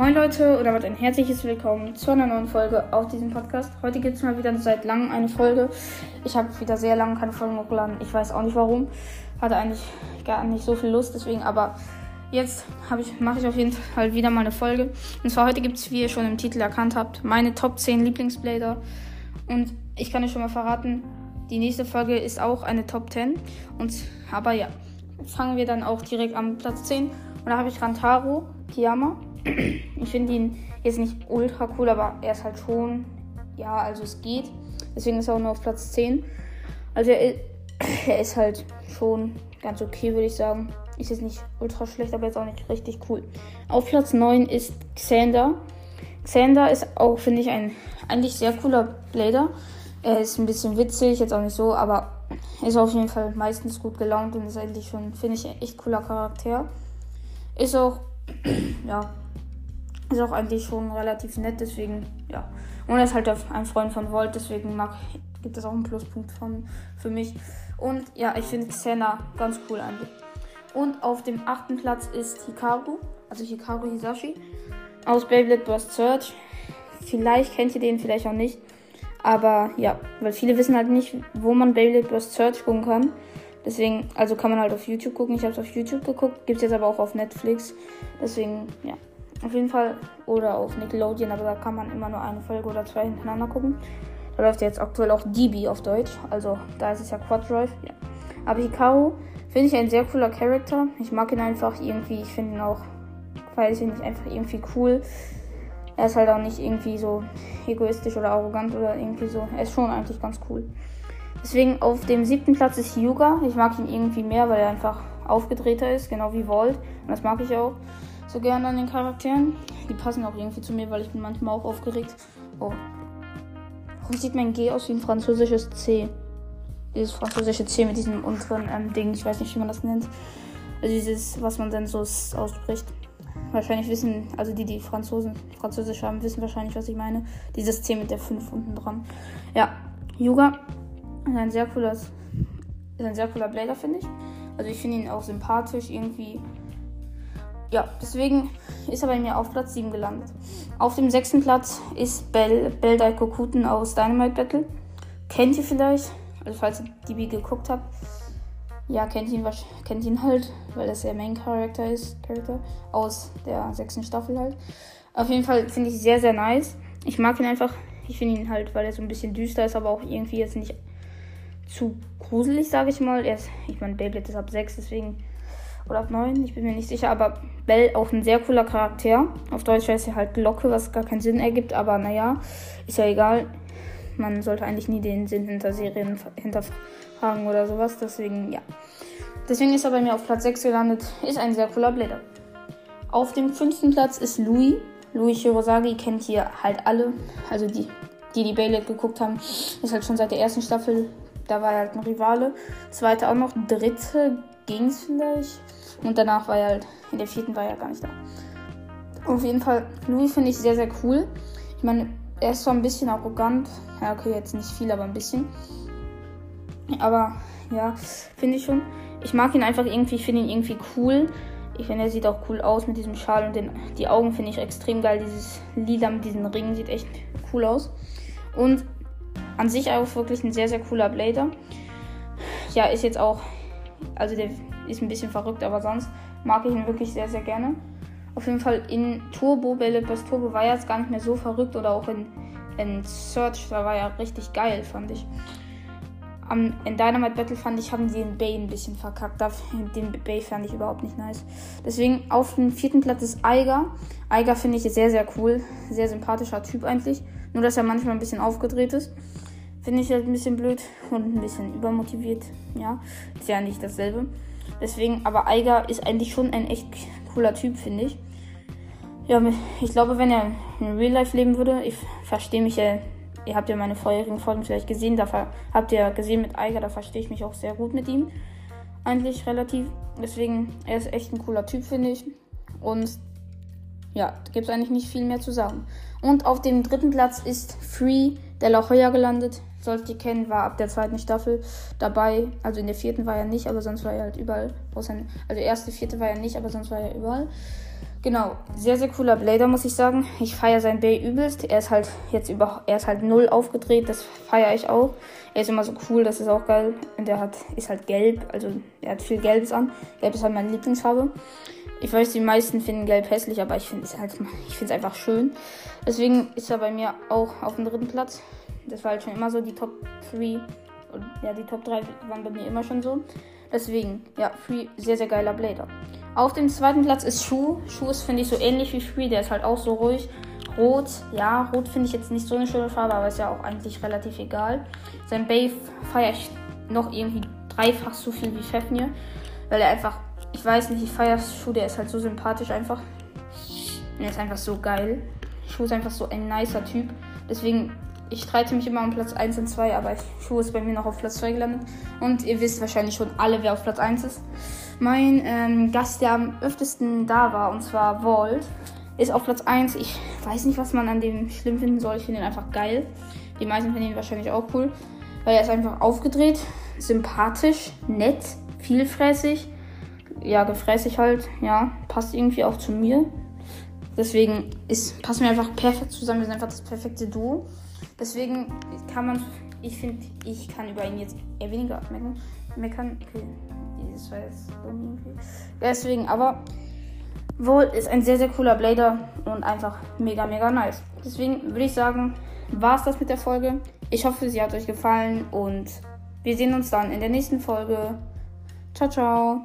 Moin Leute und damit ein herzliches Willkommen zu einer neuen Folge auf diesem Podcast. Heute gibt es mal wieder seit langem eine Folge. Ich habe wieder sehr lange keine Folgen hochgeladen. Ich weiß auch nicht warum. Hatte eigentlich gar nicht so viel Lust, deswegen, aber jetzt ich, mache ich auf jeden Fall wieder mal eine Folge. Und zwar heute gibt es, wie ihr schon im Titel erkannt habt, meine Top 10 Lieblingsblader. Und ich kann euch schon mal verraten, die nächste Folge ist auch eine Top 10. Und aber ja, fangen wir dann auch direkt am Platz 10. Und da habe ich Rantaro Kiyama. Ich finde ihn jetzt nicht ultra cool, aber er ist halt schon, ja, also es geht. Deswegen ist er auch nur auf Platz 10. Also er, er ist halt schon ganz okay, würde ich sagen. Ist jetzt nicht ultra schlecht, aber jetzt auch nicht richtig cool. Auf Platz 9 ist Xander. Xander ist auch, finde ich, ein eigentlich sehr cooler Blader. Er ist ein bisschen witzig, jetzt auch nicht so, aber ist auf jeden Fall meistens gut gelaunt und ist eigentlich schon, finde ich, ein echt cooler Charakter. Ist auch, ja, ist auch eigentlich schon relativ nett, deswegen, ja. Und er ist halt ein Freund von Volt, deswegen mag, gibt es auch einen Pluspunkt von, für mich. Und ja, ich finde Xena ganz cool eigentlich. Und auf dem achten Platz ist Hikaru, also Hikaru Hisashi aus Beyblade Burst Search. Vielleicht kennt ihr den, vielleicht auch nicht. Aber ja, weil viele wissen halt nicht, wo man Beyblade Burst Search gucken kann. Deswegen, also kann man halt auf YouTube gucken. Ich habe es auf YouTube geguckt, gibt es jetzt aber auch auf Netflix. Deswegen, ja, auf jeden Fall. Oder auf Nickelodeon, aber da kann man immer nur eine Folge oder zwei hintereinander gucken. Da läuft jetzt aktuell auch DB auf Deutsch. Also da ist es ja Quad Drive. Ja. Aber Hikaru finde ich ein sehr cooler Charakter. Ich mag ihn einfach irgendwie. Ich finde ihn auch, weiß ich nicht, einfach irgendwie cool. Er ist halt auch nicht irgendwie so egoistisch oder arrogant oder irgendwie so. Er ist schon eigentlich ganz cool. Deswegen auf dem siebten Platz ist Yuga. Ich mag ihn irgendwie mehr, weil er einfach aufgedrehter ist, genau wie Volt. Und das mag ich auch so gerne an den Charakteren. Die passen auch irgendwie zu mir, weil ich bin manchmal auch aufgeregt. Oh. Warum sieht mein G aus wie ein französisches C? Dieses französische C mit diesem unteren ähm, Ding. Ich weiß nicht, wie man das nennt. Also dieses, was man dann so ausspricht. Wahrscheinlich wissen, also die, die Franzosen, Französisch haben, wissen wahrscheinlich, was ich meine. Dieses C mit der 5 unten dran. Ja, Yuga ist ein sehr cooler, ist ein sehr cooler Blader, finde ich. Also ich finde ihn auch sympathisch irgendwie. Ja, deswegen ist er bei mir auf Platz 7 gelandet. Auf dem sechsten Platz ist Bell, Bell Daikokuten aus Dynamite Battle. Kennt ihr vielleicht? Also falls ihr die geguckt habt ja, kennt ihn, kennt ihn halt, weil das der Main Character ist, Character aus der sechsten Staffel halt. Auf jeden Fall finde ich sehr, sehr nice. Ich mag ihn einfach. Ich finde ihn halt, weil er so ein bisschen düster ist, aber auch irgendwie jetzt nicht zu gruselig, sage ich mal. Er ist, ich meine, Beyblade ist ab 6, deswegen. Oder ab 9, ich bin mir nicht sicher. Aber Bell auch ein sehr cooler Charakter. Auf Deutsch heißt er halt Glocke, was gar keinen Sinn ergibt, aber naja, ist ja egal. Man sollte eigentlich nie den Sinn hinter Serien hinterfragen oder sowas. Deswegen, ja. Deswegen ist er bei mir auf Platz 6 gelandet. Ist ein sehr cooler Blätter. Auf dem fünften Platz ist Louis. Louis Hirosagi kennt hier halt alle. Also die, die die Beyblade geguckt haben, ist halt schon seit der ersten Staffel. Da war er halt ein Rivale. Zweite auch noch. Dritte ging es vielleicht. Und danach war er halt, in der vierten war er gar nicht da. Auf jeden Fall, Louis finde ich sehr, sehr cool. Ich meine, er ist zwar ein bisschen arrogant. Ja, okay, jetzt nicht viel, aber ein bisschen. Aber ja, finde ich schon. Ich mag ihn einfach irgendwie, ich finde ihn irgendwie cool. Ich finde, er sieht auch cool aus mit diesem Schal und den, die Augen finde ich extrem geil. Dieses Lila mit diesen Ringen sieht echt cool aus. Und an sich auch wirklich ein sehr, sehr cooler Blader. Ja, ist jetzt auch, also der ist ein bisschen verrückt, aber sonst mag ich ihn wirklich sehr, sehr gerne. Auf jeden Fall in Turbo, Best Turbo war jetzt gar nicht mehr so verrückt oder auch in, in Search, da war ja richtig geil, fand ich. Am, in Dynamite Battle fand ich, haben sie den Bay ein bisschen verkackt. Den Bay fand ich überhaupt nicht nice. Deswegen auf dem vierten Platz ist Eiger. Eiger finde ich sehr, sehr cool. Sehr sympathischer Typ eigentlich. Nur, dass er manchmal ein bisschen aufgedreht ist. Finde ich halt ein bisschen blöd und ein bisschen übermotiviert. Ja, ist ja nicht dasselbe. Deswegen, aber Eiger ist eigentlich schon ein echt cooler Typ, finde ich. Ja, ich glaube, wenn er in Real Life leben würde, ich verstehe mich ja, ihr habt ja meine vorherigen Folgen vielleicht gesehen, da habt ihr gesehen mit Eiger, da verstehe ich mich auch sehr gut mit ihm. Eigentlich relativ. Deswegen, er ist echt ein cooler Typ, finde ich. Und ja, da gibt es eigentlich nicht viel mehr zu sagen. Und auf dem dritten Platz ist Free der La Jolla gelandet. Solltet ihr kennen, war ab der zweiten Staffel dabei. Also in der vierten war er nicht, aber sonst war er halt überall. Also erste, vierte war er nicht, aber sonst war er überall. Genau, sehr, sehr cooler Blader, muss ich sagen. Ich feiere sein Bay übelst. Er ist halt jetzt über, er ist halt null aufgedreht, das feiere ich auch. Er ist immer so cool, das ist auch geil. Und er hat, ist halt gelb, also er hat viel Gelbes an. Gelb ist halt meine Lieblingsfarbe. Ich weiß, die meisten finden Gelb hässlich, aber ich finde es halt, einfach schön. Deswegen ist er bei mir auch auf dem dritten Platz. Das war halt schon immer so, die Top 3, ja, die Top 3 waren bei mir immer schon so. Deswegen, ja, Free, sehr, sehr geiler Blader. Auf dem zweiten Platz ist Schuh. Schuh ist, finde ich, so ähnlich wie Free. Der ist halt auch so ruhig. Rot, ja, Rot finde ich jetzt nicht so eine schöne Farbe, aber ist ja auch eigentlich relativ egal. Sein Bay feiere ich noch irgendwie dreifach so viel wie Fefnir. Weil er einfach, ich weiß nicht, ich feiere Schuh, der ist halt so sympathisch einfach. Und er ist einfach so geil. Schuh ist einfach so ein nicer Typ. Deswegen ich streite mich immer um Platz 1 und 2, aber Schuh ist bei mir noch auf Platz 2 gelandet. Und ihr wisst wahrscheinlich schon alle, wer auf Platz 1 ist. Mein ähm, Gast, der am öftesten da war, und zwar Walt, ist auf Platz 1. Ich weiß nicht, was man an dem schlimm finden soll. Ich finde ihn einfach geil. Die meisten finden ihn wahrscheinlich auch cool, weil er ist einfach aufgedreht, sympathisch, nett, vielfräßig. Ja, gefräßig halt, ja, passt irgendwie auch zu mir. Deswegen ist, passen wir einfach perfekt zusammen. Wir sind einfach das perfekte Duo. Deswegen kann man, ich finde, ich kann über ihn jetzt eher weniger meckern. meckern. Okay, das war jetzt irgendwie. Deswegen, aber wohl ist ein sehr, sehr cooler Blader und einfach mega, mega nice. Deswegen würde ich sagen, war es das mit der Folge. Ich hoffe, sie hat euch gefallen und wir sehen uns dann in der nächsten Folge. Ciao, ciao.